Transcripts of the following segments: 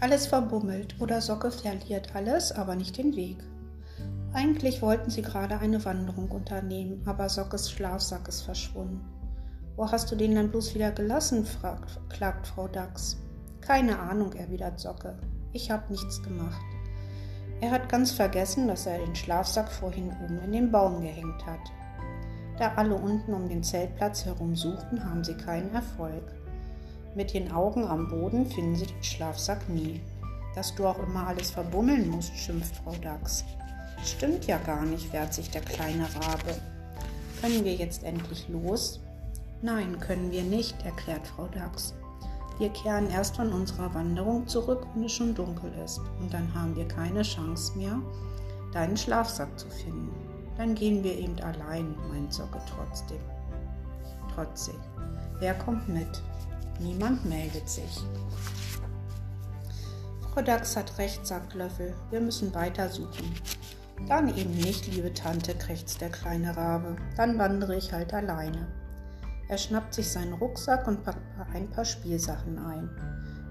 Alles verbummelt oder Socke verliert alles, aber nicht den Weg. Eigentlich wollten sie gerade eine Wanderung unternehmen, aber Sockes Schlafsack ist verschwunden. Wo hast du den dann bloß wieder gelassen? fragt, klagt Frau Dachs. Keine Ahnung, erwidert Socke. Ich hab nichts gemacht. Er hat ganz vergessen, dass er den Schlafsack vorhin oben in den Baum gehängt hat. Da alle unten um den Zeltplatz herum suchten, haben sie keinen Erfolg. Mit den Augen am Boden finden sie den Schlafsack nie. Dass du auch immer alles verbummeln musst, schimpft Frau Dachs. Stimmt ja gar nicht, wehrt sich der kleine Rabe. Können wir jetzt endlich los? Nein, können wir nicht, erklärt Frau Dachs. Wir kehren erst von unserer Wanderung zurück, wenn es schon dunkel ist. Und dann haben wir keine Chance mehr, deinen Schlafsack zu finden. Dann gehen wir eben allein, meint Socke trotzdem. Trotzig. Wer kommt mit? Niemand meldet sich. Frau Dachs hat recht, sagt Löffel. Wir müssen weitersuchen. Dann eben nicht, liebe Tante, krächzt der kleine Rabe. Dann wandere ich halt alleine. Er schnappt sich seinen Rucksack und packt ein paar Spielsachen ein.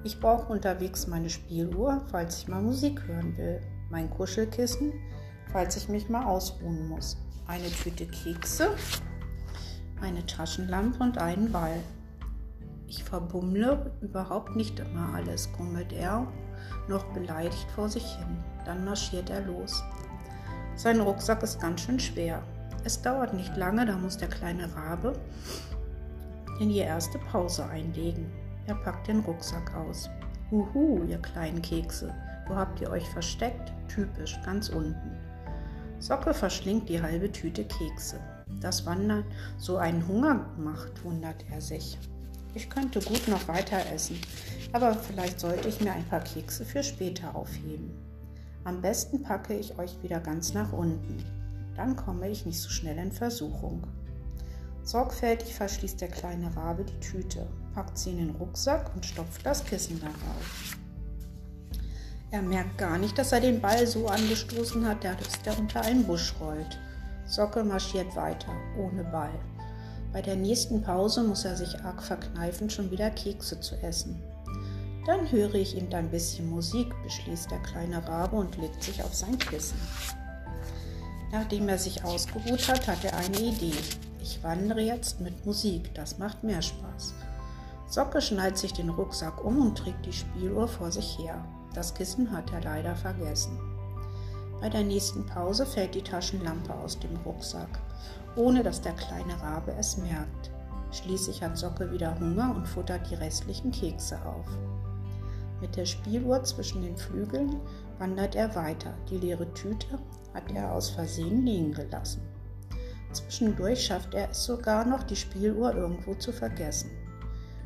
Ich brauche unterwegs meine Spieluhr, falls ich mal Musik hören will, mein Kuschelkissen, falls ich mich mal ausruhen muss, eine Tüte Kekse, eine Taschenlampe und einen Ball. Ich verbummle überhaupt nicht immer alles, grummelt er, noch beleidigt vor sich hin. Dann marschiert er los. Sein Rucksack ist ganz schön schwer. Es dauert nicht lange, da muss der kleine Rabe in die erste Pause einlegen. Er packt den Rucksack aus. Huhu, ihr kleinen Kekse, wo habt ihr euch versteckt? Typisch, ganz unten. Socke verschlingt die halbe Tüte Kekse. Das Wandern so einen Hunger macht, wundert er sich. Ich könnte gut noch weiter essen, aber vielleicht sollte ich mir ein paar Kekse für später aufheben. Am besten packe ich euch wieder ganz nach unten. Dann komme ich nicht so schnell in Versuchung. Sorgfältig verschließt der kleine Rabe die Tüte, packt sie in den Rucksack und stopft das Kissen darauf. Er merkt gar nicht, dass er den Ball so angestoßen hat, dass der unter einen Busch rollt. Socke marschiert weiter, ohne Ball. Bei der nächsten Pause muss er sich arg verkneifen, schon wieder Kekse zu essen. Dann höre ich ihm ein bisschen Musik, beschließt der kleine Rabe und legt sich auf sein Kissen. Nachdem er sich ausgeruht hat, hat er eine Idee. Ich wandere jetzt mit Musik, das macht mehr Spaß. Socke schnallt sich den Rucksack um und trägt die Spieluhr vor sich her. Das Kissen hat er leider vergessen. Bei der nächsten Pause fällt die Taschenlampe aus dem Rucksack ohne dass der kleine Rabe es merkt. Schließlich hat Socke wieder Hunger und futtert die restlichen Kekse auf. Mit der Spieluhr zwischen den Flügeln wandert er weiter. Die leere Tüte hat er aus Versehen liegen gelassen. Zwischendurch schafft er es sogar noch, die Spieluhr irgendwo zu vergessen.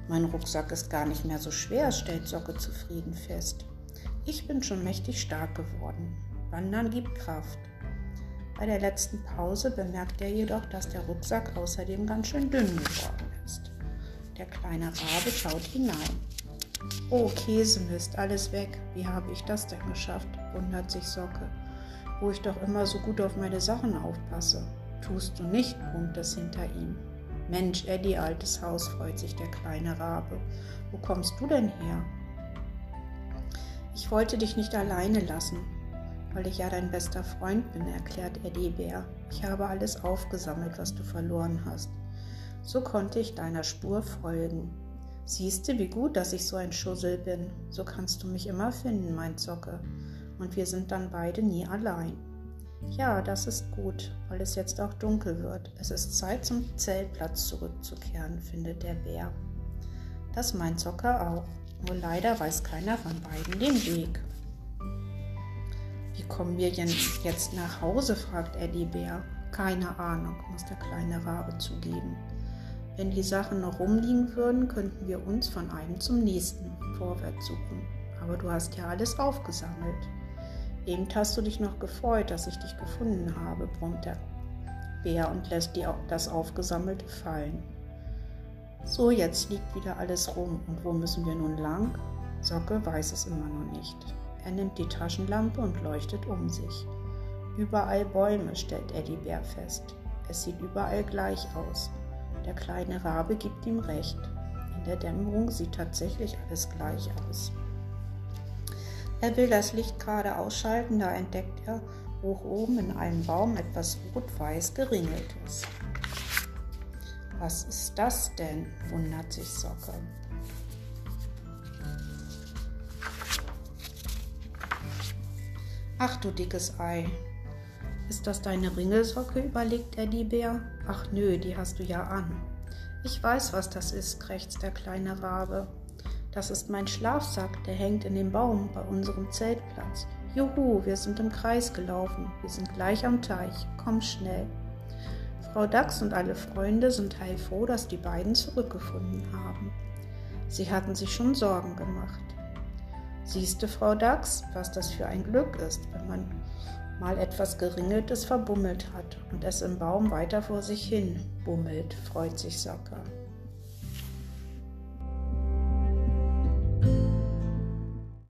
Mein Rucksack ist gar nicht mehr so schwer, stellt Socke zufrieden fest. Ich bin schon mächtig stark geworden. Wandern gibt Kraft. Bei der letzten Pause bemerkt er jedoch, dass der Rucksack außerdem ganz schön dünn geworden ist. Der kleine Rabe schaut hinein. Oh, Käsemist, alles weg. Wie habe ich das denn geschafft? wundert sich Socke. Wo ich doch immer so gut auf meine Sachen aufpasse. Tust du nicht, brummt es hinter ihm. Mensch, Eddie, altes Haus, freut sich der kleine Rabe. Wo kommst du denn her? Ich wollte dich nicht alleine lassen, weil ich ja dein bester Freund bin, erklärt Eddie Bär. Ich habe alles aufgesammelt, was du verloren hast. So konnte ich deiner Spur folgen. Siehst du, wie gut, dass ich so ein Schussel bin. So kannst du mich immer finden, meint Socke. Und wir sind dann beide nie allein. Ja, das ist gut, weil es jetzt auch dunkel wird. Es ist Zeit, zum Zeltplatz zurückzukehren, findet der Bär. Das meint Socke auch. Nur leider weiß keiner von beiden den Weg. Wie kommen wir jetzt nach Hause? fragt Eddie Bär. Keine Ahnung, muss der kleine Rabe zugeben. Wenn die Sachen noch rumliegen würden, könnten wir uns von einem zum nächsten vorwärts suchen. Aber du hast ja alles aufgesammelt. Eben hast du dich noch gefreut, dass ich dich gefunden habe, brummt der Bär und lässt die, das Aufgesammelte fallen. So, jetzt liegt wieder alles rum. Und wo müssen wir nun lang? Socke weiß es immer noch nicht. Er nimmt die Taschenlampe und leuchtet um sich. Überall Bäume, stellt Eddie Bär fest. Es sieht überall gleich aus. Der kleine Rabe gibt ihm recht. In der Dämmerung sieht tatsächlich alles gleich aus. Er will das Licht gerade ausschalten, da entdeckt er hoch oben in einem Baum etwas rot-weiß geringeltes. Was ist das denn? wundert sich Socke. Ach du dickes Ei. Ist das deine Ringelsocke? überlegt Eddybär. Ach nö, die hast du ja an. Ich weiß, was das ist, krächzt der kleine Rabe. Das ist mein Schlafsack, der hängt in dem Baum bei unserem Zeltplatz. Juhu, wir sind im Kreis gelaufen. Wir sind gleich am Teich. Komm schnell. Frau Dachs und alle Freunde sind heilfroh, dass die beiden zurückgefunden haben. Sie hatten sich schon Sorgen gemacht. Siehste, Frau Dachs, was das für ein Glück ist, wenn man mal etwas Geringeltes verbummelt hat und es im Baum weiter vor sich hin bummelt, freut sich Sacker.